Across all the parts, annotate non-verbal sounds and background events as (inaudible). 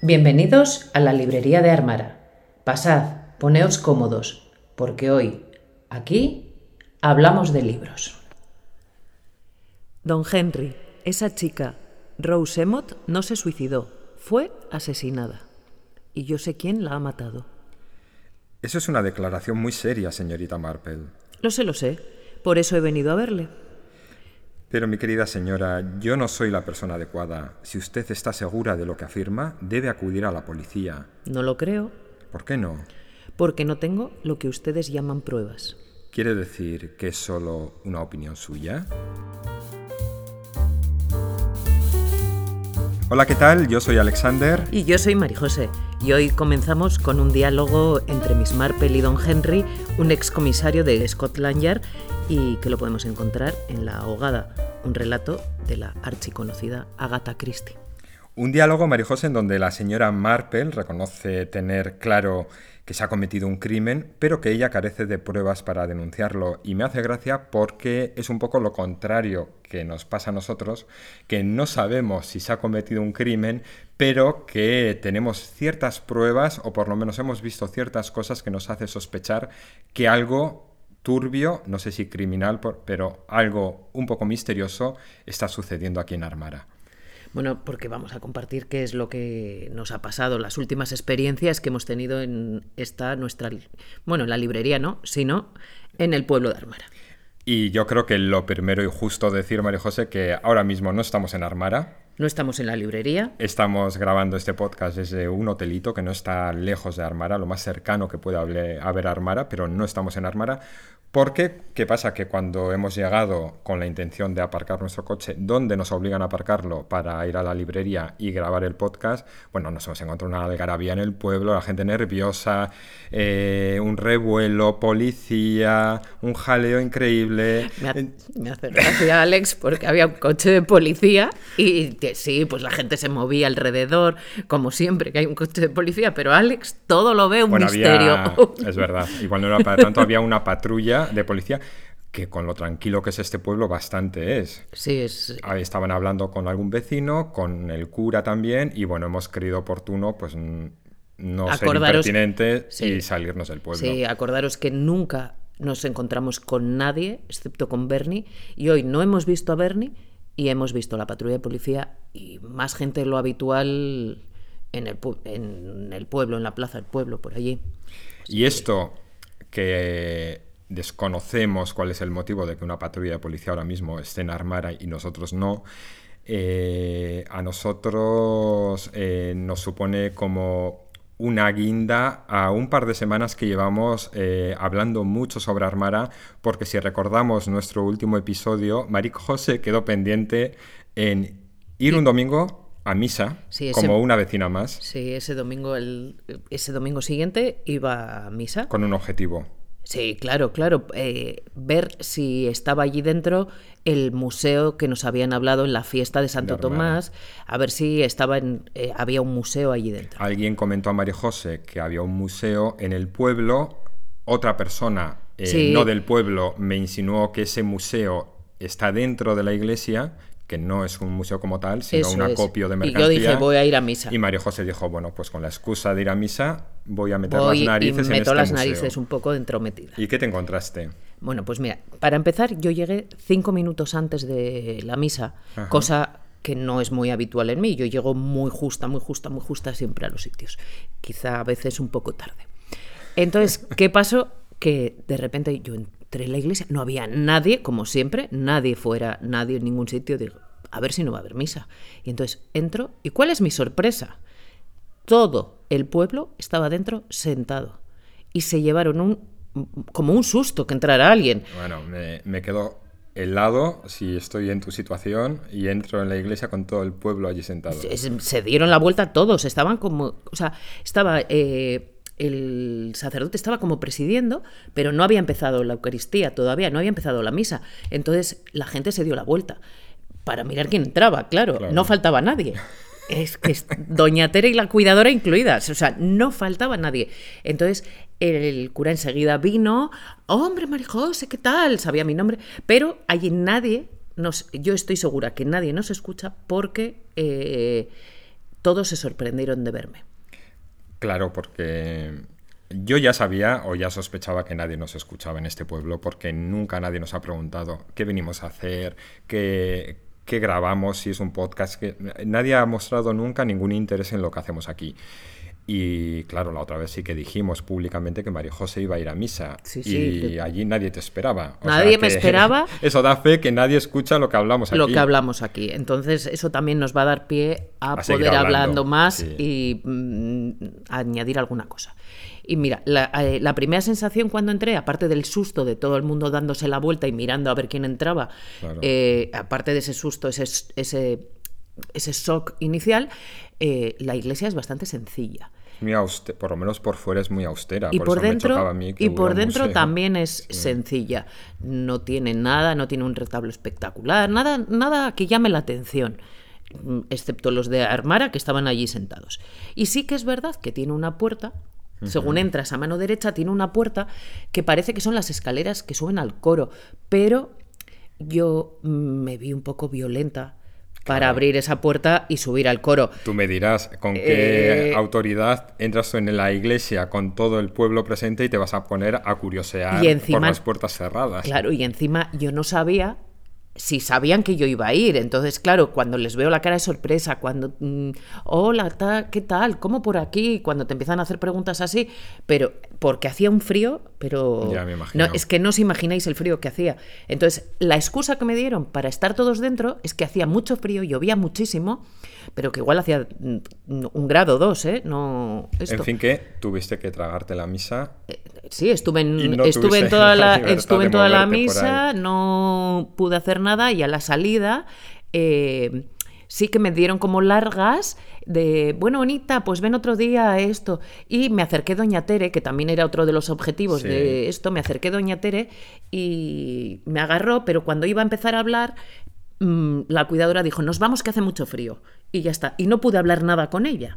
Bienvenidos a la librería de Armara. Pasad, poneos cómodos, porque hoy, aquí, hablamos de libros. Don Henry, esa chica, Rose Emott, no se suicidó, fue asesinada. Y yo sé quién la ha matado. Eso es una declaración muy seria, señorita Marple. Lo sé, lo sé. Por eso he venido a verle. Pero mi querida señora, yo no soy la persona adecuada. Si usted está segura de lo que afirma, debe acudir a la policía. No lo creo. ¿Por qué no? Porque no tengo lo que ustedes llaman pruebas. ¿Quiere decir que es solo una opinión suya? Hola, ¿qué tal? Yo soy Alexander. Y yo soy Marijose. Y hoy comenzamos con un diálogo entre Miss Marple y Don Henry, un excomisario de Scotland Yard, y que lo podemos encontrar en La Ahogada, un relato de la archiconocida Agatha Christie. Un diálogo, Marijose, en donde la señora Marple reconoce tener claro que se ha cometido un crimen, pero que ella carece de pruebas para denunciarlo. Y me hace gracia porque es un poco lo contrario que nos pasa a nosotros, que no sabemos si se ha cometido un crimen, pero que tenemos ciertas pruebas, o por lo menos hemos visto ciertas cosas que nos hace sospechar que algo turbio, no sé si criminal, pero algo un poco misterioso está sucediendo aquí en Armara. Bueno, porque vamos a compartir qué es lo que nos ha pasado, las últimas experiencias que hemos tenido en esta nuestra, bueno, en la librería no, sino en el pueblo de Armara. Y yo creo que lo primero y justo decir, María José, que ahora mismo no estamos en Armara. No estamos en la librería. Estamos grabando este podcast desde un hotelito que no está lejos de Armara, lo más cercano que puede haber Armara, pero no estamos en Armara porque, ¿qué pasa? Que cuando hemos llegado con la intención de aparcar nuestro coche, donde nos obligan a aparcarlo para ir a la librería y grabar el podcast, bueno, nos hemos encontrado una algarabía en el pueblo, la gente nerviosa, eh, un revuelo, policía, un jaleo increíble. Me, hace gracia, Alex, porque había un coche de policía y sí, pues la gente se movía alrededor, como siempre que hay un coche de policía, pero Alex todo lo ve un misterio. es verdad, igual no era para tanto, había una patrulla de policía que con lo tranquilo que es este pueblo bastante es. Sí, es... Estaban hablando con algún vecino, con el cura también, y bueno, hemos creído oportuno pues no ser impertinentes y salirnos del pueblo. Sí, acordaros que nunca nos encontramos con nadie, excepto con Bernie, y hoy no hemos visto a Bernie y hemos visto la patrulla de policía y más gente de lo habitual en el, en el pueblo, en la plaza del pueblo, por allí. y esto que desconocemos cuál es el motivo de que una patrulla de policía ahora mismo esté en Armara y nosotros no, eh, a nosotros eh, nos supone como una guinda a un par de semanas que llevamos eh, hablando mucho sobre Armara, porque si recordamos nuestro último episodio, Maric José quedó pendiente en ir un domingo a misa como una vecina más. Sí, ese domingo, el, ese domingo siguiente iba a misa. Con un objetivo. Sí, claro, claro. Eh, ver si estaba allí dentro el museo que nos habían hablado en la fiesta de Santo Tomás, a ver si estaba en, eh, había un museo allí dentro. Alguien comentó a María José que había un museo en el pueblo, otra persona eh, no del pueblo me insinuó que ese museo está dentro de la iglesia que no es un museo como tal, sino un acopio de mercancía. Y yo dije, voy a ir a misa. Y Mario José dijo, bueno, pues con la excusa de ir a misa, voy a meter las narices y meto en las narices un poco entrometidas. ¿Y qué te encontraste? Bueno, pues mira, para empezar, yo llegué cinco minutos antes de la misa, cosa que no es muy habitual en mí. Yo llego muy justa, muy justa, muy justa siempre a los sitios. Quizá a veces un poco tarde. Entonces, ¿qué pasó? Que de repente yo entré en la iglesia, no había nadie, como siempre, nadie fuera, nadie en ningún sitio. Digo, a ver si no va a haber misa. Y entonces entro, ¿y cuál es mi sorpresa? Todo el pueblo estaba dentro sentado. Y se llevaron un como un susto que entrara alguien. Bueno, me, me quedo helado si estoy en tu situación y entro en la iglesia con todo el pueblo allí sentado. Se, dieron la vuelta todos, estaban como, o sea, estaba eh, el sacerdote estaba como presidiendo, pero no había empezado la Eucaristía todavía, no había empezado la misa. Entonces la gente se dio la vuelta para mirar quién entraba, claro, no faltaba nadie. Es que es Doña Tere y la cuidadora incluidas, o sea, no faltaba nadie. Entonces el cura enseguida vino, hombre, Marijose, ¿qué tal? Sabía mi nombre, pero allí nadie, nos, yo estoy segura que nadie nos escucha porque... Eh, todos se sorprendieron de verme. Claro, porque yo ya sabía o ya sospechaba que nadie nos escuchaba en este pueblo porque nunca nadie nos ha preguntado qué venimos a hacer, qué, qué grabamos, si es un podcast. Que... Nadie ha mostrado nunca ningún interés en lo que hacemos aquí. Y claro, la otra vez sí que dijimos públicamente que María José iba a ir a misa. y allí nadie te esperaba. nadie me esperaba. (laughs) Eso da fe que nadie escucha lo que hablamos aquí. Lo que hablamos aquí. Entonces, eso también nos va a dar pie a, poder hablando, más y mm, añadir alguna cosa. Y mira, eh, la, primera sensación cuando entré, aparte del susto de todo el mundo dándose la vuelta y mirando a ver quién entraba, eh, aparte de ese susto, ese, ese, ese shock inicial, eh, la iglesia es bastante sencilla. Muy por lo menos por fuera es muy austera. Y por, dentro, y por dentro también es sencilla. No tiene nada, no tiene un retablo espectacular, nada, nada que llame la atención mm, excepto los de Armara que estaban allí sentados. Y sí que es verdad que tiene una puerta según entras a mano derecha, tiene una puerta que parece que son las escaleras que suben al coro, pero yo me vi un poco violenta para abrir esa puerta y subir al coro. Tú me dirás con qué eh, autoridad entras en la iglesia con todo el pueblo presente y te vas a poner a curiosear por las puertas cerradas. Claro, y encima yo no sabía si sabían que yo iba a ir. Entonces, claro, cuando les veo la cara de sorpresa, cuando, mm, hola, ¿qué tal? ¿Cómo por aquí? Cuando te empiezan a hacer preguntas así, pero porque hacía un frío, pero ya me imagino. no, es que no os imagináis el frío que hacía. Entonces, la excusa que me dieron para estar todos dentro es que hacía mucho frío, llovía muchísimo, pero que igual hacía mm, un grado dos, ¿eh? No, En fin, que tuviste que tragarte la misa. Eh, sí, estuve en, (laughs) estuve en toda la, estuve en toda la misa, no pude hacer nada y a la salida... Eh, sí que me dieron como largas de, bueno, bonita, pues ven otro día esto. Y me acerqué Doña Tere, que también era otro de los objetivos de esto, me acerqué Doña Tere y me agarró, pero cuando iba a empezar a hablar, Mm, la cuidadora dijo, nos vamos que hace mucho frío. Y ya está. Y no pude hablar nada con ella.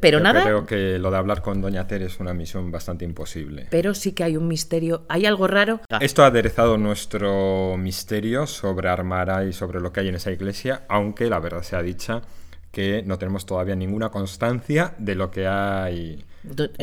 pero nada... Creo que lo de hablar con Doña Tere es una misión bastante imposible. Pero sí que hay un misterio. ¿Hay algo raro? Esto ha aderezado nuestro misterio sobre Armara y sobre lo que hay en esa iglesia, aunque la verdad sea dicha que no tenemos todavía ninguna constancia de lo que hay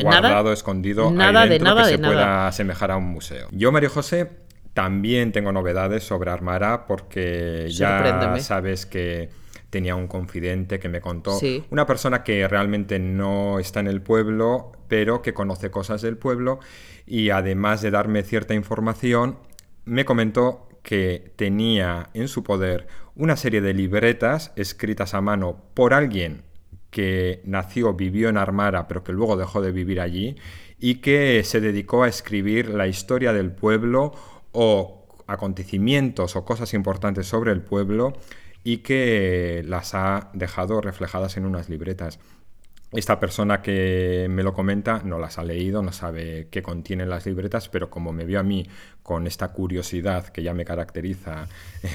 guardado, escondido nada ahí dentro que se pueda asemejar a un museo. Yo, Mario José, también tengo novedades sobre Armara porque ya sabes que tenía un confidente que me contó, una persona que realmente no está en el pueblo, pero que conoce cosas del pueblo y además de darme cierta información, me comentó que tenía en su poder una serie de libretas escritas a mano por alguien que nació, vivió en Armara, pero que luego dejó de vivir allí, y que se dedicó a escribir la historia del pueblo o acontecimientos o cosas importantes sobre el pueblo y que las ha dejado reflejadas en unas libretas. Esta persona que me lo comenta no las ha leído, no sabe qué contienen las libretas, pero como me vio a mí con esta curiosidad que ya me caracteriza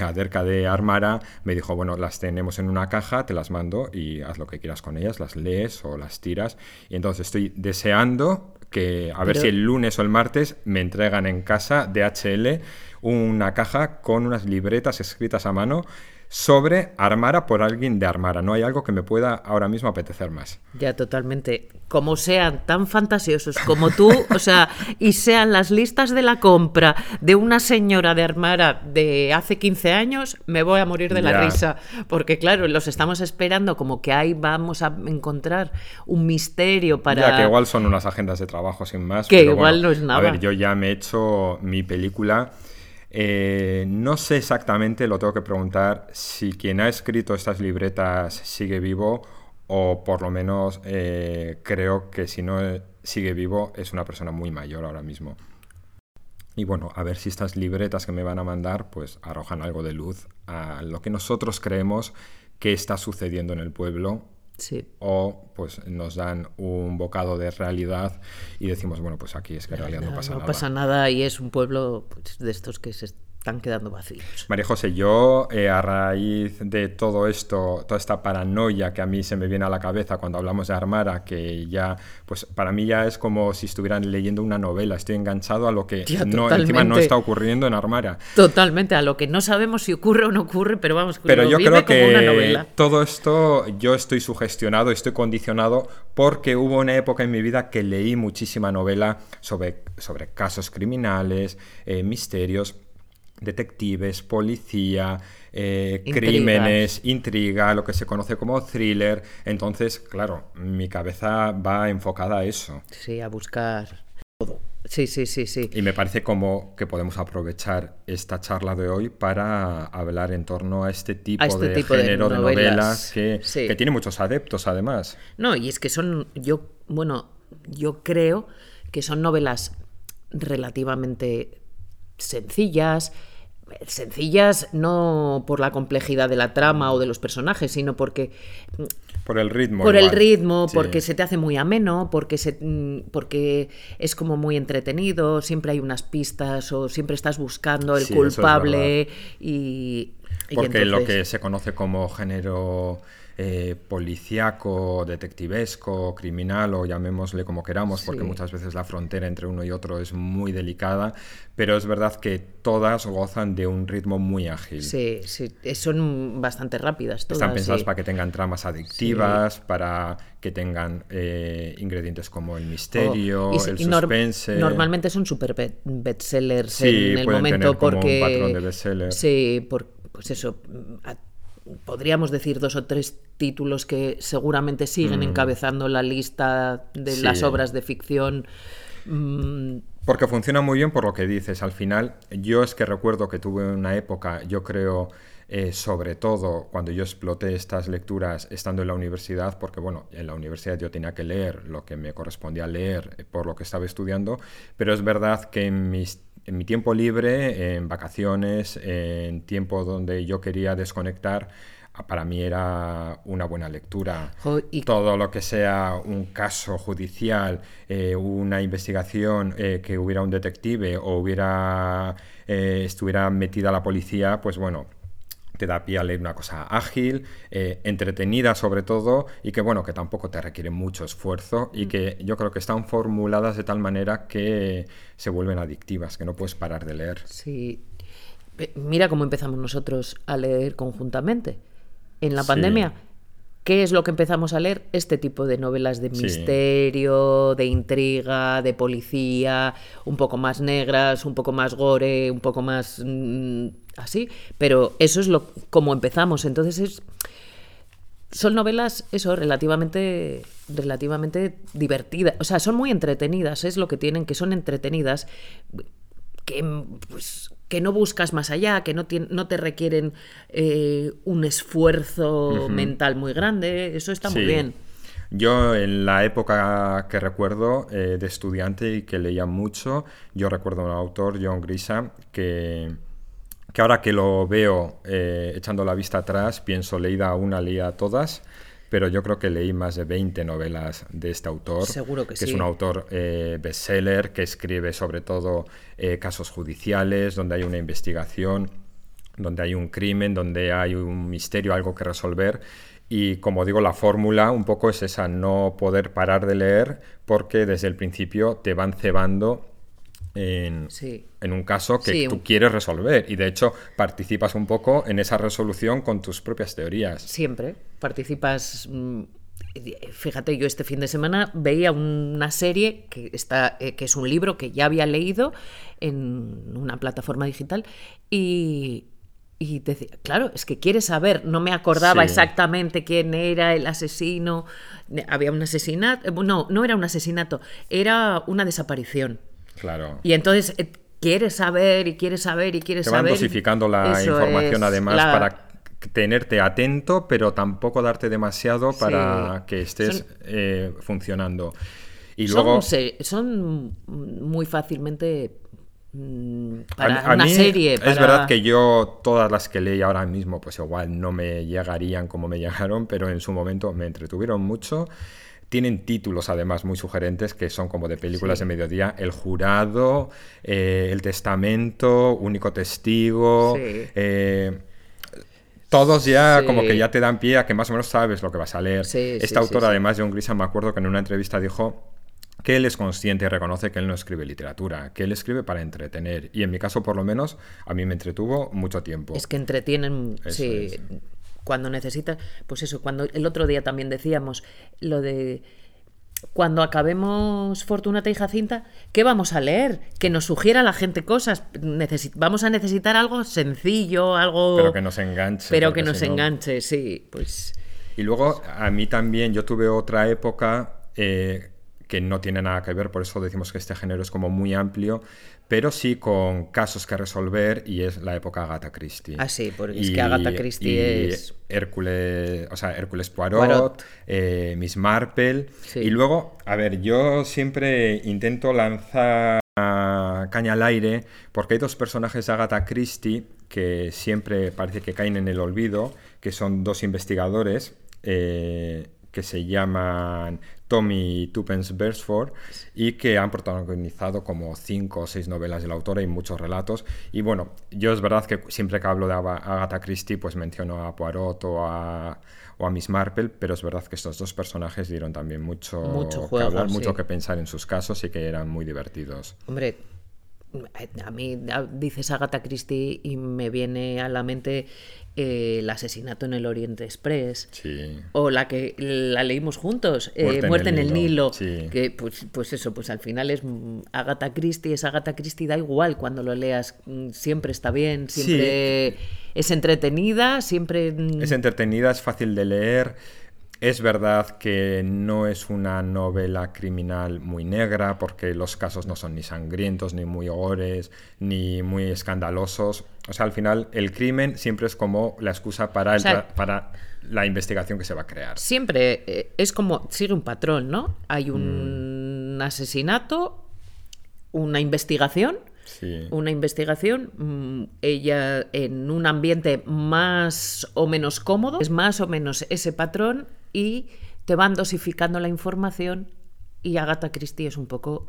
acerca de Armara, me dijo, bueno, las tenemos en una caja, te las mando y haz lo que quieras con ellas, las lees o las tiras. Y entonces estoy deseando que a ver si el lunes o el martes me entregan en casa de HL una caja con unas libretas escritas a mano sobre Armara por alguien de Armara. No hay algo que me pueda ahora mismo apetecer más. Ya, totalmente. Como sean tan fantasiosos como tú, o sea, y sean las listas de la compra de una señora de Armara de hace 15 años, me voy a morir de la risa. Porque, claro, los estamos esperando como que ahí vamos a encontrar un misterio para. Ya, que igual son unas agendas de trabajo sin más. Que igual no es nada. A ver, yo ya me he hecho mi película eh, no sé exactamente, lo tengo que preguntar, si quien ha escrito estas libretas sigue vivo o por lo menos eh, creo que si no sigue vivo es una persona muy mayor ahora mismo. Y bueno, a ver si estas libretas que me van a mandar pues arrojan algo de luz a lo que nosotros creemos que está sucediendo en el pueblo o pues nos dan un bocado de realidad y decimos, bueno, pues aquí es que en realidad no pasa nada. No pasa nada y es un pueblo pues, de estos que se están quedando vacíos. María José, yo eh, a raíz de todo esto, toda esta paranoia que a mí se me viene a la cabeza cuando hablamos de Armara, que ya, pues para mí ya es como si estuvieran leyendo una novela, estoy enganchado a lo que no, encima no está ocurriendo en Armara. Totalmente, a lo que no sabemos si ocurre o no ocurre, pero vamos, pero yo creo que todo esto yo estoy sugestionado, estoy condicionado porque hubo una época en mi vida que leí muchísima novela sobre, sobre casos criminales, eh, misterios detectives, policía, eh, crímenes, intriga, lo que se conoce como thriller. Entonces, claro, mi cabeza va enfocada a eso. Sí, a buscar todo. Sí, sí, sí, sí. Y me parece como que podemos aprovechar esta charla de hoy para hablar en torno a este tipo, este de género de novelas, que, que tiene muchos adeptos, además. No, y es que son, yo, bueno, yo creo que son novelas relativamente sencillas, sencillas no por la complejidad de la trama o de los personajes, sino porque por el ritmo. Por el ritmo, porque se te hace muy ameno, porque se, mm, porque es como muy entretenido, siempre hay unas pistas o siempre estás buscando el culpable y, porque lo que se conoce como género eh, policíaco, detectivesco, criminal o llamémosle como queramos, porque muchas veces la frontera entre uno y otro es muy delicada, pero es verdad que todas gozan de un ritmo muy ágil. Sí, sí, son bastante rápidas todas. Están pensadas para que tengan tramas adictivas, para que tengan eh, ingredientes como el misterio, oh, el suspense. normalmente son super bestsellers en el momento porque un patrón de bestsellers. Sí, por, pues eso podríamos decir dos o tres títulos que seguramente siguen mm. encabezando la lista de las obras de ficción. Mm. Porque funciona muy bien por lo que dices. Al final, yo es que recuerdo que tuve una época, yo creo, eh, sobre todo cuando yo exploté estas lecturas estando en la universidad, porque bueno, en la universidad yo tenía que leer lo que me correspondía leer eh, por lo que estaba estudiando, pero es verdad que en mis en mi tiempo libre, en vacaciones, en tiempo donde yo quería desconectar, para mí era una buena lectura. Todo lo que sea un caso judicial, eh, una investigación, eh, que hubiera un detective o hubiera eh, estuviera metida la policía, pues bueno, te da pie a leer una cosa ágil, eh, entretenida sobre todo, y que bueno, que tampoco te requiere mucho esfuerzo y mm. que yo creo que están formuladas de tal manera que se vuelven adictivas, que no puedes parar de leer. Sí. Mira cómo empezamos nosotros a leer conjuntamente. En la pandemia ¿Qué es lo que empezamos a leer? Este tipo de novelas de misterio, de intriga, de policía, un poco más negras, un poco más gore, un poco más mm, así, pero eso es lo como empezamos. Entonces es son novelas eso relativamente relativamente divertidas, o sea, son muy entretenidas, es lo que tienen que son entretenidas que pues que no buscas más allá, que no, no te requieren eh, un esfuerzo mental muy grande, eso está muy bien. Yo en la época que recuerdo eh, de estudiante y que leía mucho, yo recuerdo un autor, John Grisham, que, que ahora que lo veo eh, echando la vista atrás, pienso leída una, leía todas pero yo creo que leí más de 20 novelas de este autor. Seguro que, que es un autor eh, bestseller que escribe sobre todo eh, casos judiciales, donde hay una investigación, donde hay un crimen, donde hay un misterio, algo que resolver. Y como digo, la fórmula un poco es esa, no poder parar de leer porque desde el principio te van cebando en, en un caso que tú quieres resolver y de hecho participas un poco en esa resolución con tus propias teorías. Siempre participas. Mm, fíjate, yo este fin de semana veía una serie que, está, eh, que es un libro que ya había leído en una plataforma digital y, y decía, claro, es que quieres saber, no me acordaba exactamente quién era el asesino, había un asesinato, eh, no, no era un asesinato, era una desaparición. Claro. Y entonces eh, quieres saber y quieres saber y quieres saber. Te van dosificando la información además para tenerte atento, pero tampoco darte demasiado para que estés eh, funcionando. Y luego... Son, muy fácilmente mm, para una serie. Es verdad que yo todas las que leí ahora mismo, pues igual no me llegarían como me (laughs) llegaron, pero en su momento me entretuvieron mucho tienen títulos además muy sugerentes que son como de películas de mediodía. El jurado, eh, El testamento, Único testigo. Eh, todos ya como que ya te dan pie a que más o menos sabes lo que vas a leer. Esta autora, además, John Grisham, me acuerdo que en una entrevista dijo que él es consciente y reconoce que él no escribe literatura, que él escribe para entretener. Y en mi caso, por lo menos, a mí me entretuvo mucho tiempo. Es que entretienen, sí. Cuando necesitas, pues eso, cuando el otro día también decíamos lo de cuando acabemos Fortunata y Jacinta, ¿qué vamos a leer? Que nos sugiera la gente cosas. vamos a necesitar algo sencillo, algo... Pero que nos enganche. Pero que nos enganche, sí. Pues... Y luego a mí también, yo tuve otra época eh, que no tiene nada que ver, por eso decimos que este género es como muy amplio, pero sí con casos que resolver y es la época Agatha Christie. Ah, sí, porque es que Agatha Christie es... Hércules, o sea, Hércules Poirot, eh, Miss Marple. Y luego, a ver, yo siempre intento lanzar caña al aire porque hay dos personajes de Agatha Christie que siempre parece que caen en el olvido, que son dos investigadores. Eh, que se llaman Tommy Tuppence Beresford y que han protagonizado como cinco o seis novelas de la autora y muchos relatos. Y bueno, yo es verdad que siempre que hablo de Agatha Christie pues menciono a Poirot o a, o a Miss Marple, pero es verdad que estos dos personajes dieron también mucho, mucho que hablar, mucho que pensar en sus casos y que eran muy divertidos. Hombre, a mí dices Agatha Christie y me viene a la mente eh, el asesinato en el Oriente Express o la que la leímos juntos eh, Muerte, en, el Nilo, que pues, pues eso pues al final es Agatha Christie es Agatha Christie da igual cuando lo leas mm, siempre está bien siempre es entretenida siempre mm, es entretenida es fácil de leer es verdad que no es una novela criminal muy negra porque los casos no son ni sangrientos, ni muy gores, ni muy escandalosos. O sea, al final el crimen siempre es como la excusa para, para la investigación que se va a crear. Siempre eh, es como, sigue un patrón, ¿no? Hay un mm. asesinato, una investigación. Una investigación, mm, ella en un ambiente más o menos cómodo, es más o menos ese patrón y te van dosificando la información y Agatha Christie es un poco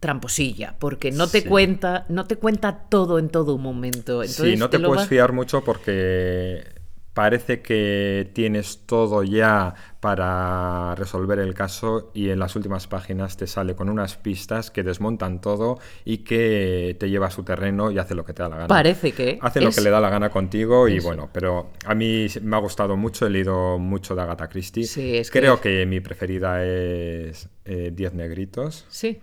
tramposilla, porque no te cuenta, no te cuenta todo en todo momento. sí, no te, puedes fiar mucho porque parece que tienes todo ya para resolver el caso y en las últimas páginas te sale con unas pistas que desmontan todo y que te lleva a su terreno y hace lo que te da la gana. Parece que... Hace lo que le da la gana contigo y bueno, pero a mí me ha gustado mucho, he leído mucho de Agatha Christie. Sí, Creo que... mi preferida es eh, Diez Negritos. Sí.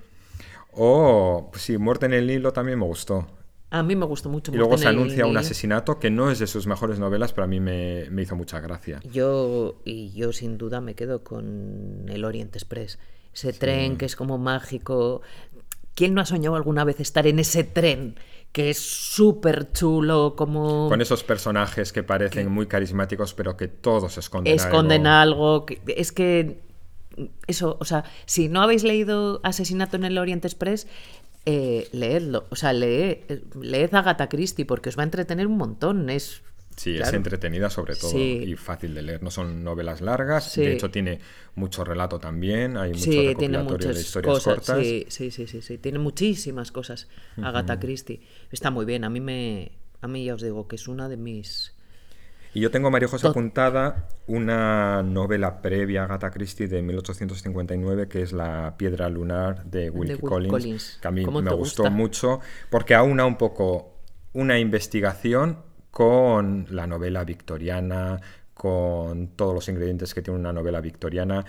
O, pues sí, Muerte en el Nilo también me gustó. A mí me gustó mucho. Y luego se anuncia un asesinato que no es de sus mejores novelas, pero a mí me, hizo mucha gracia. Yo, y yo sin duda me quedo con el Orient Express. Ese tren que es como mágico. ¿Quién no ha soñado alguna vez estar en ese tren? Que es súper chulo, como... Con esos personajes que parecen muy carismáticos, pero que todos esconden, esconden algo. Es que eso, o sea, si no habéis leído Asesinato en el Orient Express, eh, leedlo. O sea, leed, leed Agatha Christie porque os va a entretener un montón. Es Sí, es entretenida sobre todo y fácil de leer. No son novelas largas, de hecho tiene mucho relato también, hay mucho sí, tiene muchas de historias cosas. cortas. Sí, sí, sí, sí, tiene muchísimas cosas Agatha Christie. Está muy bien, a mí me a mí ya os digo que es una de mis y yo tengo, María José, apuntada una novela previa a Agatha Christie de 1859 que es La piedra lunar de Wilkie Collins, que a mí me gustó mucho porque aúna un poco una investigación con la novela victoriana, con todos los ingredientes que tiene una novela victoriana.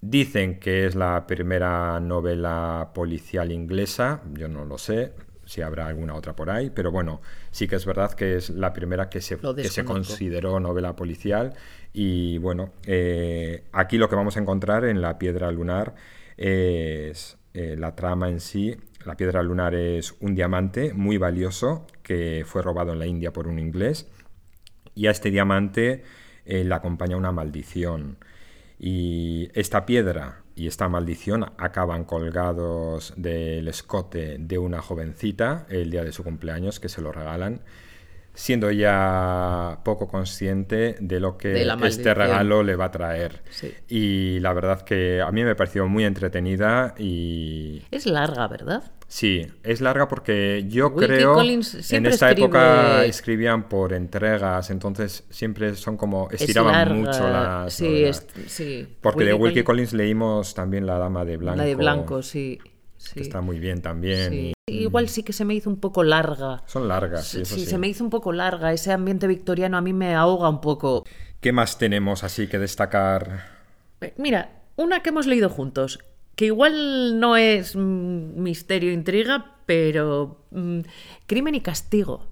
Dicen que es la primera novela policial inglesa, yo no lo sé, si habrá alguna otra por ahí, pero bueno, sí que es verdad que es la primera que se, que se consideró novela policial y bueno, eh, aquí lo que vamos a encontrar en La Piedra Lunar es eh, la trama en sí. La Piedra Lunar es un diamante muy valioso que fue robado en la India por un inglés y a este diamante eh, le acompaña una maldición. Y esta piedra y esta maldición acaban colgados del escote de una jovencita el día de su cumpleaños que se lo regalan. Siendo ya poco consciente de lo que este regalo le va a traer. Y la verdad que a mí me pareció muy entretenida y... Es larga, ¿verdad? Sí, es larga porque yo creo en esta época escribían por entregas, entonces siempre son como estiraban mucho las sí, sí. Porque de Wilkie Collins... leímos también La Dama de Blanco. La de Blanco, sí. Que está muy bien también. Igual sí que se me hizo un poco larga. Son largas, sí, sí, se me hizo un poco larga. Ese ambiente victoriano a mí me ahoga un poco. ¿Qué más tenemos así que destacar? Eh, mira, una que hemos leído juntos, que igual no es mm, misterio, intriga, pero mm, crimen y castigo.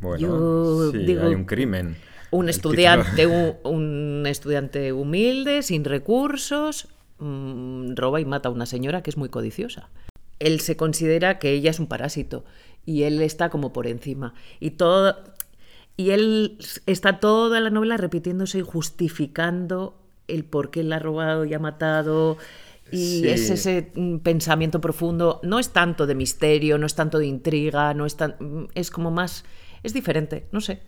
Bueno, sí, hay un crimen. Un estudiante, (laughs) un, estudiante humilde, sin recursos, mm, roba y mata a una señora que es muy codiciosa. Él se considera que ella es un parásito y él está como por encima. Y todo. Y él está toda la novela repitiéndose y justificando el por qué la ha robado y ha matado. Y es ese mm, pensamiento profundo, no es tanto de misterio, no es tanto de intriga, no es tan, mm, es como más, es diferente, no sé.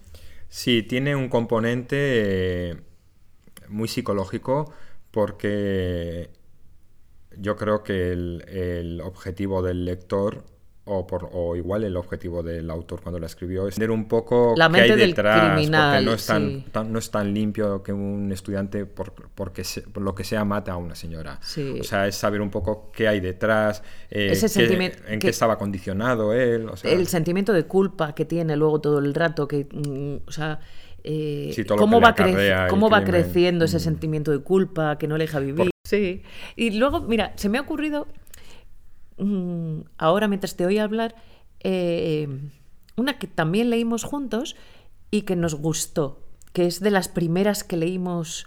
Sí, tiene un componente eh, muy psicológico porque yo creo que el objetivo del lector o, por, o igual el objetivo del autor cuando la escribió es entender un poco la qué hay detrás, porque no es tan, no es tan limpio que un estudiante por, porque por lo que sea mate a una señora. O sea, es saber un poco qué hay detrás, eh, en qué estaba condicionado él. el sentimiento de culpa que tiene luego todo el rato, que, mm, o sea, eh, cómo, va, cómo va creciendo ese mm. sentimiento de culpa que no le deja vivir. Sí. Y luego, mira, se me ha ocurrido Mm, ahora mientras te oí hablar, eh, una que también leímos juntos y que nos gustó, que es de las primeras que leímos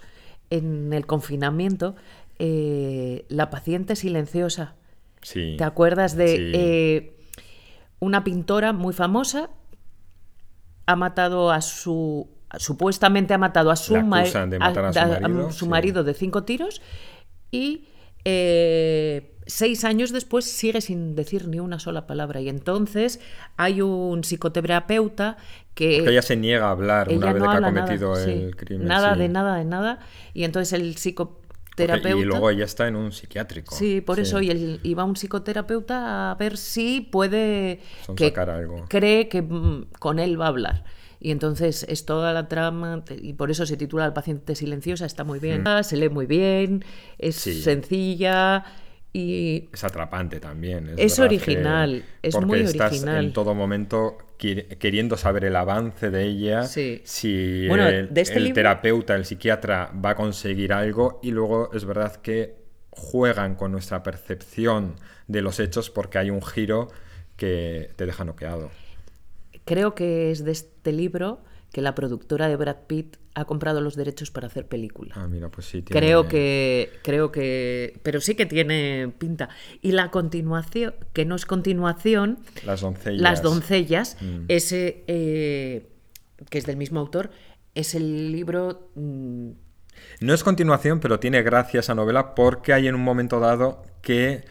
en el confinamiento, eh, La paciente silenciosa. Sí. ¿Te acuerdas de eh, una pintora muy famosa? Ha matado a su. Supuestamente ha matado a su, marido, de cinco tiros y seis años después sigue sin decir ni una sola palabra. Y entonces hay un psicoterapeuta que... Porque ella se niega a hablar una vez que ha cometido el crimen. Nada, de nada, de nada. Y entonces el psicoterapeuta... y luego ella está en un psiquiátrico. Sí, por eso. Y, iba un psicoterapeuta a ver si puede... Que algo. Cree que mm, con él va a hablar. Y entonces es toda la trama, y por eso se titula El paciente silenciosa, está muy bien, mm. se lee muy bien, es sencilla, y es atrapante también. Es, original, es muy estás original. En todo momento queriendo saber el avance de ella, si el, este terapeuta, el psiquiatra va a conseguir algo y luego es verdad que juegan con nuestra percepción de los hechos porque hay un giro que te deja noqueado. Creo que es de este libro que la productora de Brad Pitt ha comprado los derechos para hacer película. Ah, mira, pues sí. Creo que, creo que, pero sí que tiene pinta. Y la continuación, que no es continuación, las doncellas, las doncellas, mm. ese eh, que es del mismo autor, es el libro. Mm, no es continuación, pero tiene gracia esa novela porque hay en un momento dado que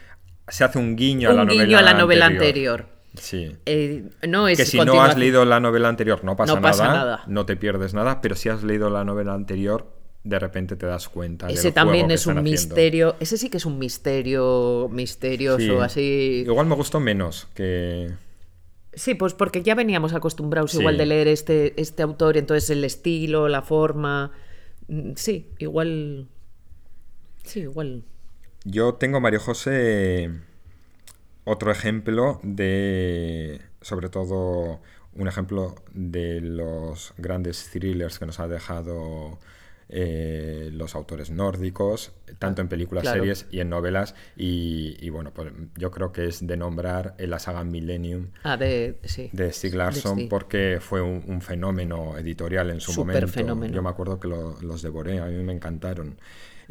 se hace un guiño a la novela guiño a la novela anterior. Sí. Eh, no es que si no has leído la novela anterior no pasa, nada, no te pierdes nada, pero si has leído la novela anterior, de repente te das cuenta. Ese también es un misterio, ese sí que es un misterio misterioso, así. Igual me gustó menos que... Sí, pues porque ya veníamos acostumbrados igual de leer este, este autor, entonces el estilo, la forma... Mm, sí, igual... Sí, igual. Yo tengo, Mario José otro ejemplo de, sobre todo, un ejemplo de los grandes thrillers que nos ha dejado eh, los autores nórdicos, tanto en películas, series y en novelas. Y, bueno, pues yo creo que es de nombrar en la saga Millennium ah, de, sí. de Stieg Larsson, porque fue un, fenómeno editorial en su momento. Yo me acuerdo que los devoré, a mí me encantaron.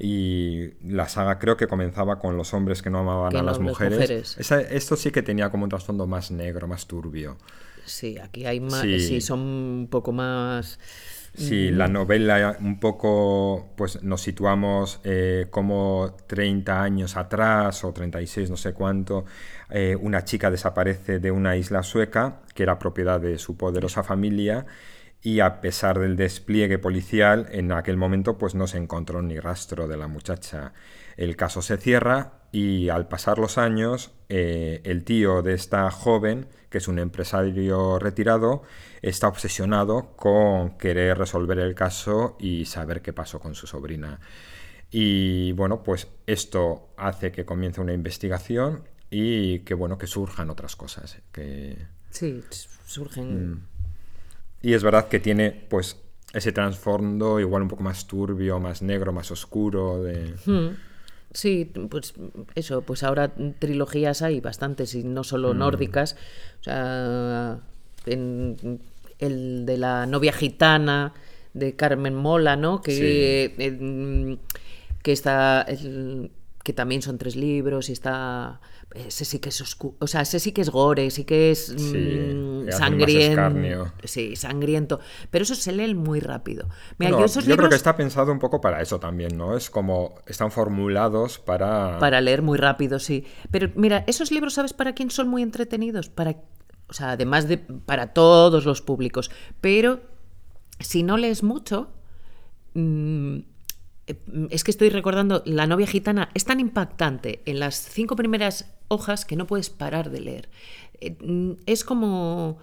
Y la saga creo que comenzaba con los hombres que no amaban a las mujeres. esto sí que tenía como un trasfondo más negro, más turbio. Sí, aquí hay más. Sí. son un poco más. Sí, la novela un poco, pues nos situamos eh, como 30 años atrás o 36, no sé cuánto, eh, una chica desaparece de una isla sueca que era propiedad de su poderosa familia y a pesar del despliegue policial, en aquel momento pues no se encontró ni rastro de la muchacha. El caso se cierra y al pasar los años, eh, el tío de esta joven, que es un empresario retirado, está obsesionado con querer resolver el caso y saber qué pasó con su sobrina. Y bueno, pues esto hace que comience una investigación y que bueno, que surjan otras cosas. Que... Sí, surgen. Mm. Y es verdad que tiene pues ese trasfondo igual un poco más turbio, más negro, más oscuro de. Hmm. Sí, pues eso, pues ahora trilogías hay bastantes y no solo mm. nórdicas. O sea, en el de la novia gitana de Carmen Mola, ¿no? Que, que está que también son tres libros y está ese sí que es oscuro, o sea, ese sí que es gore, sí que es mm, sangriento. Sí, sangriento. Pero eso se lee muy rápido. Mira, yo, esos yo creo que está pensado un poco para eso también, ¿no? Es como están formulados para. Para leer muy rápido, sí. Pero mira, esos libros, ¿sabes para quién son muy entretenidos? Para. O sea, además de para todos los públicos. Pero si no lees mucho. Mm, es que estoy recordando, La novia gitana es tan impactante en las cinco primeras hojas que no puedes parar de leer. Eh, mm, es como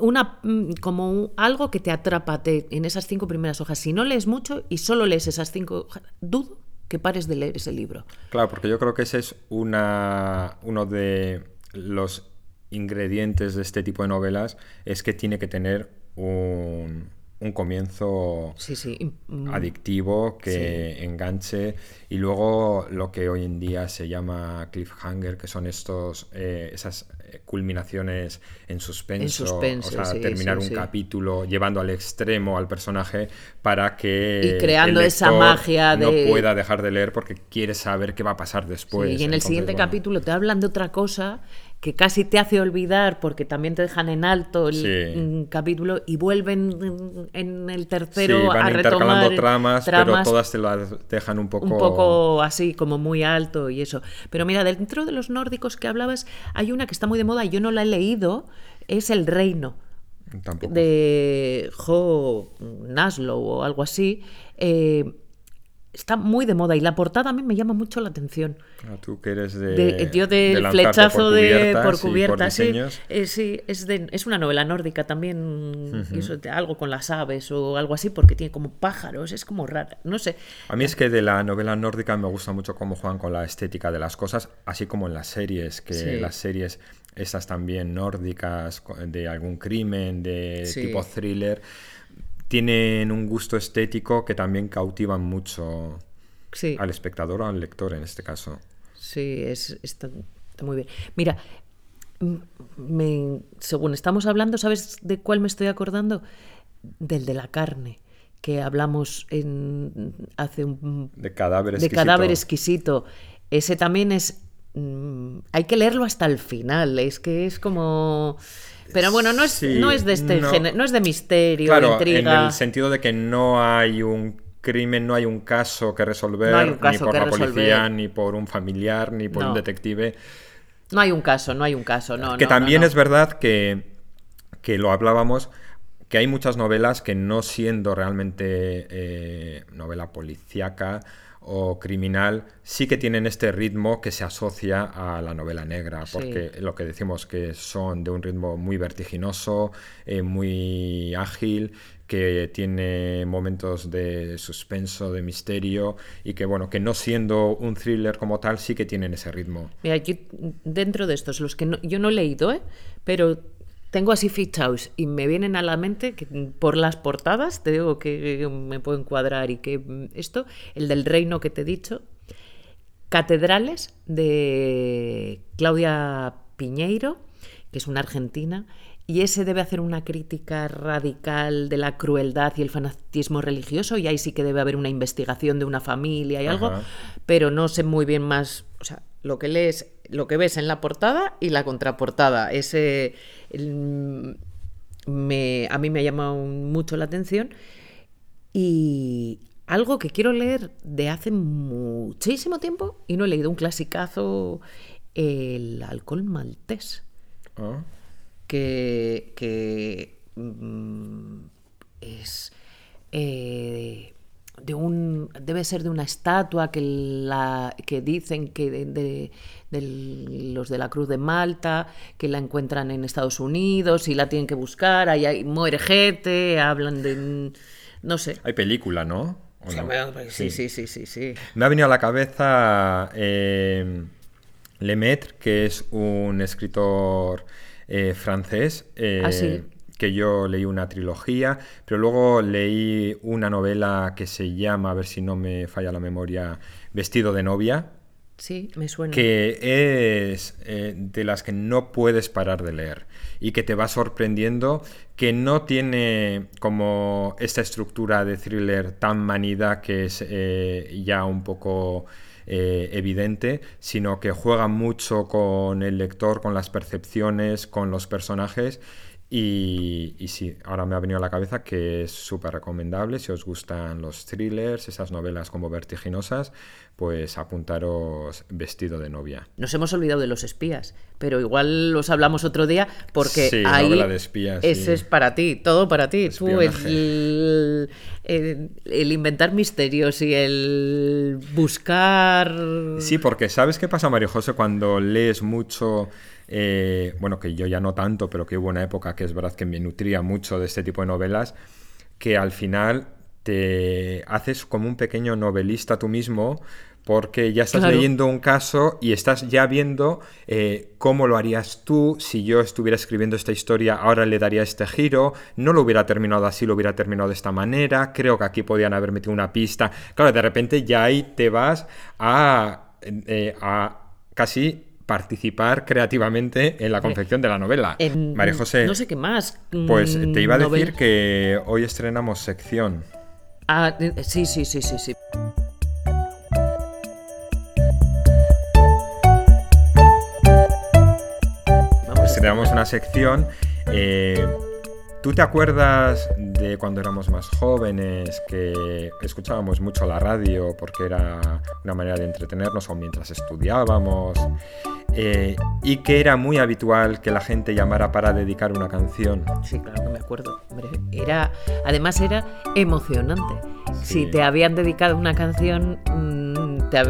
una mm, como algo que te atrapa en esas cinco primeras hojas. Si no lees mucho y solo lees esas cinco dudo que pares de leer ese libro. Claro, porque yo creo que ese es una, uno de los ingredientes de este tipo de novelas, es que tiene que tener un, un comienzo mm. adictivo que enganche. Y luego lo que hoy en día se llama cliffhanger que son estos eh, esas eh, culminaciones en suspenso, o sea, terminar un capítulo llevando al extremo al personaje para que y creando esa magia de no pueda dejar de leer porque quiere saber qué va a pasar después. Y en el siguiente capítulo te hablan de otra cosa que casi te hace olvidar porque también te dejan en alto el capítulo y vuelven en el tercero van a retomar tramas, pero todas te las dejan un poco un poco así como muy alto y eso. Pero mira, dentro de los nórdicos que hablabas hay una que está muy de moda y yo no la he leído, es El Reino. De Jo Naslow o algo así. Eh, está muy de moda y la portada a mí me llama mucho la atención. Ah, tú que eres de. tío del flechazo de por cubierta, sí. Eh, sí, es, de, es una novela nórdica también, algo con las aves o algo así, porque tiene como pájaros, es como rara, no sé. A mí es que de la novela nórdica me gusta mucho cómo juegan con la estética de las cosas, así como en las series, que las series estas también nórdicas, de algún crimen, de tipo thriller tienen un gusto estético que también cautivan mucho al espectador o al lector en este caso. Sí, es, está, muy bien. Mira, según estamos hablando, ¿sabes de cuál me estoy acordando? Del de la carne que hablamos en hace un de cadáver exquisito. de cadáver exquisito. Ese también es mm, hay que leerlo hasta el final, es que es como pero bueno, no es, no es de este género, no es de misterio, claro, intriga. En el sentido de que no hay un crimen, no hay un caso que resolver, ni por la policía, ni por un familiar, ni por un detective. No hay un caso, no hay un caso, no. Que también es verdad que, que lo hablábamos, que hay muchas novelas que no siendo realmente eh, novela policíaca o criminal sí que tienen este ritmo que se asocia a la novela negra, porque lo que decimos que son de un ritmo muy vertiginoso, eh, muy ágil, que tiene momentos de suspenso, de misterio y que bueno, que no siendo un thriller como tal sí que tienen ese ritmo. Mira, dentro de estos, los que yo no he leído, ¿eh? pero tengo así fichados y me vienen a la mente que por las portadas, te digo que me puedo encuadrar y que esto, el del reino que te he dicho, Catedrales de Claudia Piñeiro, que es una argentina, y ese debe hacer una crítica radical de la crueldad y el fanatismo religioso, y ahí sí que debe haber una investigación de una familia y algo, pero no sé muy bien más, o sea, lo que lees, lo que ves en la portada y la contraportada, ese me, a mí me ha llamado mucho la atención. Y algo que quiero leer de hace muchísimo tiempo y no he leído un clasicazo, el alcohol maltés. Ah. Que, que mm, es eh, de un debe ser de una estatua que la que dicen que de, de- de los de la Cruz de Malta que la encuentran en Estados Unidos y la tienen que buscar ahí hay muere gente hablan de no sé Hay película, ¿no? ¿O no? sí sí sí sí sí Me ha venido a la cabeza eh, Lemaitre, que es un escritor eh, francés. eh, Ah, sí. Que yo leí una trilogía, pero luego leí una novela que se llama, a ver si no me falla la memoria, Vestido de novia, sí me suena que es eh, de las que no puedes parar de leer y que te va sorprendiendo, que no tiene como esta estructura de thriller tan manida que es eh, ya un poco eh, evidente, sino que juega mucho con el lector, con las percepciones, con los personajes. Y, y sí, ahora me ha venido a la cabeza que es súper recomendable. Si os gustan los thrillers, esas novelas como vertiginosas, pues apuntaros vestido de novia. Nos hemos olvidado de los espías, pero igual los hablamos otro día porque Sí, ahí novela de espías, ese sí. es para ti, todo para ti. Tú, Espionaje. el, el- el inventar misterios y el buscar... Sí, porque ¿sabes qué pasa, Mario José, cuando lees mucho? Eh, bueno, que yo ya no tanto, pero que hubo una época que es verdad que me nutría mucho de este tipo de novelas, que al final te haces como un pequeño novelista tú mismo, porque ya estás Claro. leyendo un caso y estás ya viendo eh, cómo lo harías tú si yo estuviera escribiendo esta historia, ahora le daría este giro, no lo hubiera terminado así, lo hubiera terminado de esta manera, creo que aquí podían haber metido una pista. Claro, de repente ya ahí te vas a, eh, a casi participar creativamente en la confección de la novela. en- María José, No sé qué más. pues mm, te iba a decir que hoy estrenamos sección. Ah, eh, sí, sí, sí, sí, sí. Vamos a Estrenamos una sección. eh, ¿Tú te acuerdas de cuando éramos más jóvenes que escuchábamos mucho la radio porque era una manera de entretenernos o mientras estudiábamos? eh, y que era muy habitual que la gente llamara para dedicar una canción. Sí, claro que me acuerdo. Era, además era emocionante. Sí. Si te habían dedicado una canción, mm, te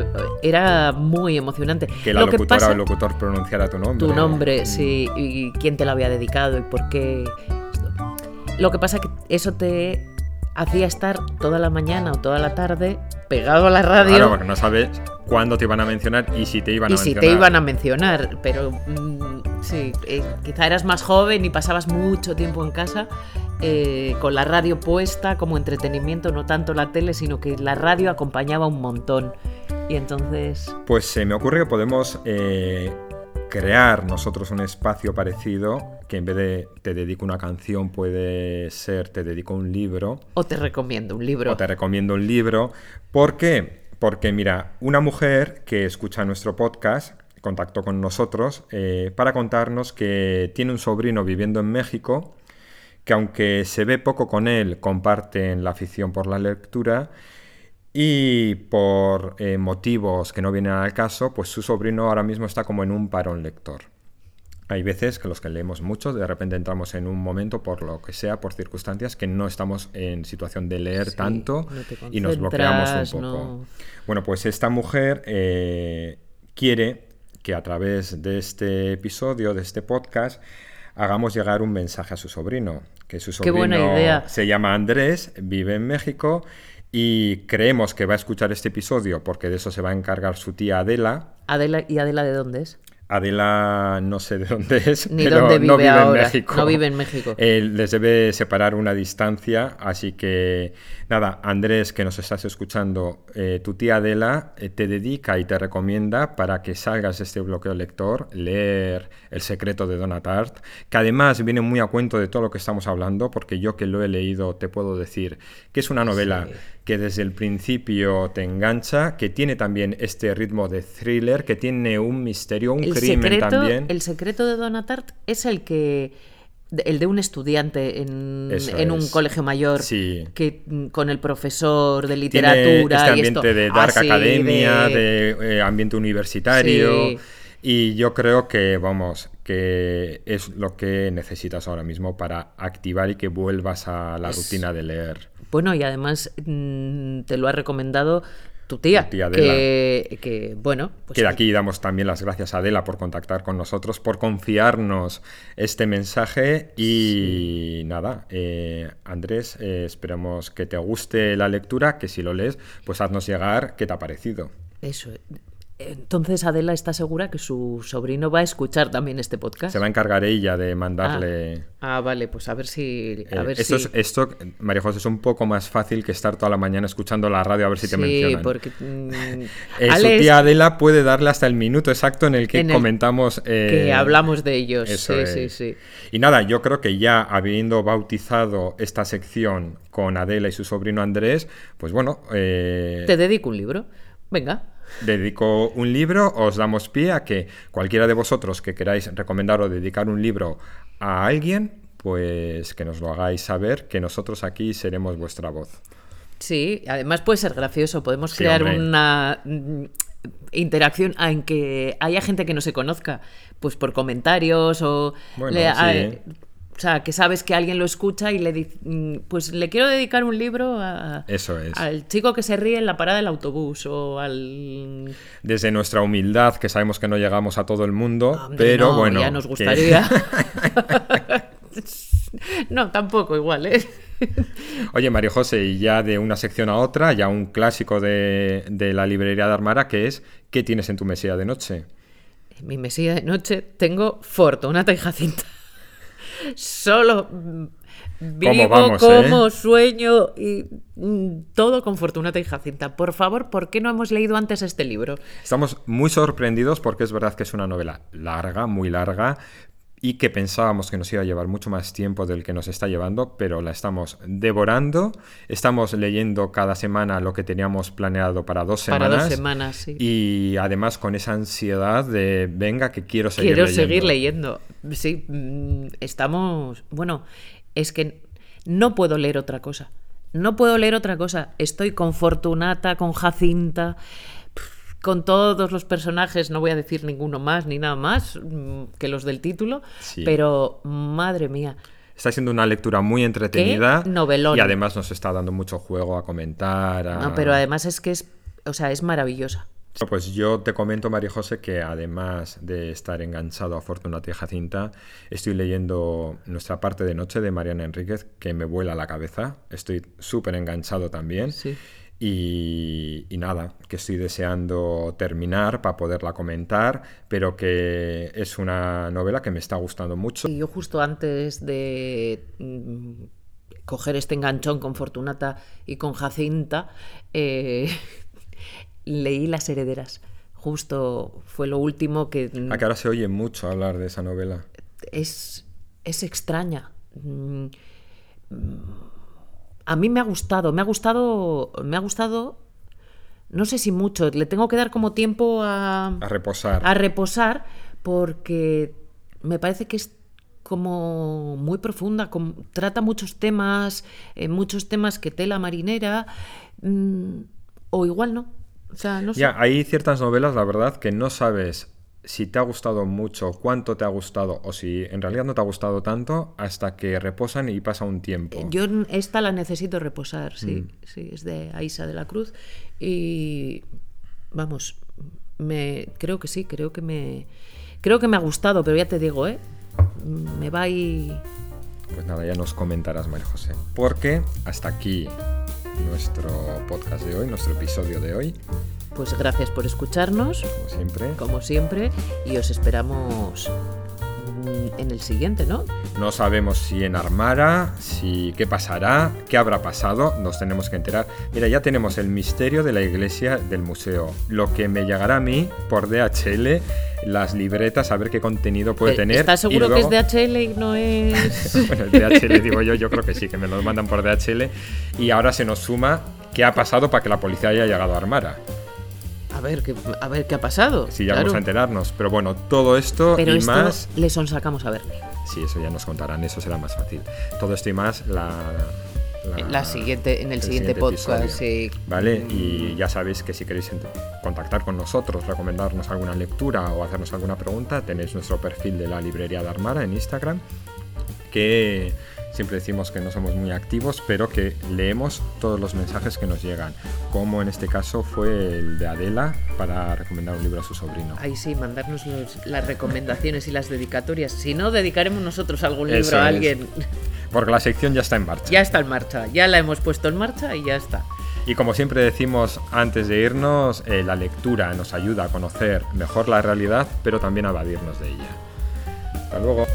era muy emocionante. Que la Lo que locutora pasa- o el locutor pronunciara tu nombre. tu nombre, sí, y quién te lo había dedicado y por qué. Lo que pasa que eso te hacía estar toda la mañana o toda la tarde pegado a la radio Claro, porque no sabes cuándo te iban a mencionar y si te iban y a si mencionar. te iban a mencionar. Pero mm, sí, eh, quizá eras más joven y pasabas mucho tiempo en casa eh, con la radio puesta como entretenimiento, no tanto la tele, sino que la radio acompañaba un montón. Y entonces, Pues se me ocurre que podemos eh, crear nosotros un espacio parecido, que en vez de te dedico una canción puede ser te dedico un libro, o te recomiendo un libro. o te recomiendo un libro. ¿Por qué? Porque mira, una mujer que escucha nuestro podcast contactó con nosotros eh, para contarnos que tiene un sobrino viviendo en México, que aunque se ve poco con él, comparten la afición por la lectura y por eh, motivos que no vienen al caso, pues su sobrino ahora mismo está como en un parón lector. Hay veces que los que leemos mucho, de repente entramos en un momento, por lo que sea, por circunstancias, que no estamos en situación de leer Sí, tanto no y nos bloqueamos un poco. no- Bueno, pues esta mujer eh, quiere que a través de este episodio, de este podcast, hagamos llegar un mensaje a su sobrino. Que su Qué sobrino buena idea. se llama Andrés, vive en México y creemos que va a escuchar este episodio porque de eso se va a encargar su tía Adela. Adela, ¿Y Adela de dónde es? Adela no sé de dónde es, Ni pero dónde no vive vive ahora. en México. No vive en México. (laughs) Eh, les debe separar una distancia, así que nada, Andrés, que nos estás escuchando, eh, tu tía Adela eh, te dedica y te recomienda para que salgas de este bloqueo lector, leer El secreto de Donatart, que además viene muy a cuento de todo lo que estamos hablando, porque yo que lo he leído te puedo decir que es una novela Sí. Que desde el principio te engancha, que tiene también este ritmo de thriller, que tiene un misterio, un El crimen secreto, también. el secreto de Donatart es el que el de un estudiante en, un colegio mayor Sí. que mm, con el profesor de Tiene literatura este y ambiente esto. de Ah, Dark sí, Academia, de- de, eh, ambiente universitario. Sí. Y yo creo que, vamos, que es lo que necesitas ahora mismo para activar y que vuelvas a la Es- rutina de leer. Bueno, y además mm, te lo ha recomendado tu tía, tía que, que, bueno, pues que de aquí damos también las gracias a Adela por contactar con nosotros, por confiarnos este mensaje y nada, eh, Andrés, eh, esperamos que te guste la lectura, que si lo lees, pues haznos llegar qué te ha parecido. Eso. Entonces Adela está segura que su sobrino va a escuchar también este podcast. Se va a encargar ella de mandarle... Ah, vale, pues a ver si. A Eh, ver esto, si... es, esto, María José, es un poco más fácil que estar toda la mañana escuchando la radio a ver si te sí, mencionan. porque. (laughs) mm, Eh, su tía Adela puede darle hasta el minuto exacto en el que En el comentamos... eh, que hablamos de ellos. eso sí, es. sí, sí. Y nada, yo creo que ya habiendo bautizado esta sección con Adela y su sobrino Andrés, pues bueno, eh, Te dedico un libro. Venga. Dedico un libro, os damos pie a que cualquiera de vosotros que queráis recomendar o dedicar un libro a alguien, pues que nos lo hagáis saber, que nosotros aquí seremos vuestra voz. Sí, además puede ser gracioso. Podemos Sí, crear hombre. una mm, interacción en que haya gente que no se conozca, pues por comentarios o. Bueno, le- sí. a- o sea, que sabes que alguien lo escucha y le dice, mm, pues le quiero dedicar un libro a, Eso es. al chico que se ríe en la parada del autobús o al... Desde nuestra humildad, que sabemos que no llegamos a todo el mundo, Hombre, pero no, bueno. Ya nos que- gustaría. (laughs) no, tampoco igual, ¿eh? Oye, María José, y ya de una sección a otra, ya un clásico de, de la librería de Armara, que es ¿qué tienes en tu mesilla de noche? En mi mesilla de noche tengo Fortunata y Jacinta. Solo vivo, vamos, como eh? sueño y mm, todo con Fortunata y Jacinta. Por favor, ¿por qué no hemos leído antes este libro? Estamos muy sorprendidos porque es verdad que es una novela larga, muy larga, y que pensábamos que nos iba a llevar mucho más tiempo del que nos está llevando, pero la estamos devorando. Estamos leyendo cada semana lo que teníamos planeado para dos Para semanas. dos semanas, sí. Y además con esa ansiedad de, venga, que quiero seguir Quiero leyendo. seguir leyendo. Sí, mm, estamos. Bueno, es que no puedo leer otra cosa. No puedo leer otra cosa. Estoy con Fortunata, con Jacinta, con todos los personajes. No voy a decir ninguno más ni nada más mm, que los del título. Sí. Pero, madre mía. Está siendo una lectura muy entretenida. novelón. Y además nos está dando mucho juego a comentar. a- No, pero además es que es. O sea, es maravillosa. Pues yo te comento, María José, que además de estar enganchado a Fortunata y Jacinta, estoy leyendo Nuestra parte de noche de Mariana Enríquez, que me vuela la cabeza. Estoy súper enganchado también. Sí. Y, y nada, que estoy deseando terminar para poderla comentar, pero que es una novela que me está gustando mucho. Y yo justo antes de mm, coger este enganchón con Fortunata y con Jacinta, eh, (laughs) leí Las Herederas. Justo fue lo último que... mm, A que ahora se oye mucho hablar de esa novela. es, es extraña. Mm, mm, A mí me ha gustado, me ha gustado, me ha gustado, no sé si mucho, le tengo que dar como tiempo a, A reposar. a reposar porque me parece que es como muy profunda, trata muchos temas, eh, muchos temas que tela marinera, mm, o igual no. O sea, no sé. Ya, hay ciertas novelas, la verdad, que no sabes si te ha gustado mucho, cuánto te ha gustado o si en realidad no te ha gustado tanto hasta que reposan y pasa un tiempo. Yo esta la necesito reposar, sí, Mm. sí, es de Aisa de la Cruz y vamos, me creo que sí, creo que me creo que me ha gustado, pero ya te digo, ¿eh? Me va y Pues nada, ya nos comentarás, María José. Porque hasta aquí nuestro podcast de hoy, nuestro episodio de hoy, pues gracias por escucharnos, como siempre. como siempre, y os esperamos mm, en el siguiente, ¿no? No sabemos si en Armara, si qué pasará, qué habrá pasado, nos tenemos que enterar. Mira, ya tenemos el misterio de la iglesia del museo, lo que me llegará a mí por DHL, las libretas, a ver qué contenido puede Eh, tener. ¿Estás seguro luego- que es DHL y no es...? (laughs) bueno, el DHL digo yo, yo creo que sí, que me lo mandan por DHL. Y ahora se nos suma qué ha pasado para que la policía haya llegado a Armara. A ver, qué, a ver qué ha pasado. Sí, ya claro. vamos a enterarnos. Pero bueno, todo esto Pero y esto más le sonsacamos a verle. Sí, eso ya nos contarán, eso será más fácil. Todo esto y más la, la, siguiente, en el, siguiente, podcast. Sí. ¿Vale? Y ya sabéis que si queréis contactar con nosotros, recomendarnos alguna lectura o hacernos alguna pregunta, tenéis nuestro perfil de la librería de Armara en Instagram, que siempre decimos que no somos muy activos, pero que leemos todos los mensajes que nos llegan, como en este caso fue el de Adela para recomendar un libro a su sobrino. Ay, sí, mandarnos las recomendaciones y las dedicatorias. Si no, dedicaremos nosotros algún libro a alguien. Porque la sección ya está en marcha. Ya está en marcha, ya la hemos puesto en marcha y ya está. Y como siempre decimos antes de irnos, eh, la lectura nos ayuda a conocer mejor la realidad, pero también a evadirnos de ella. Hasta luego.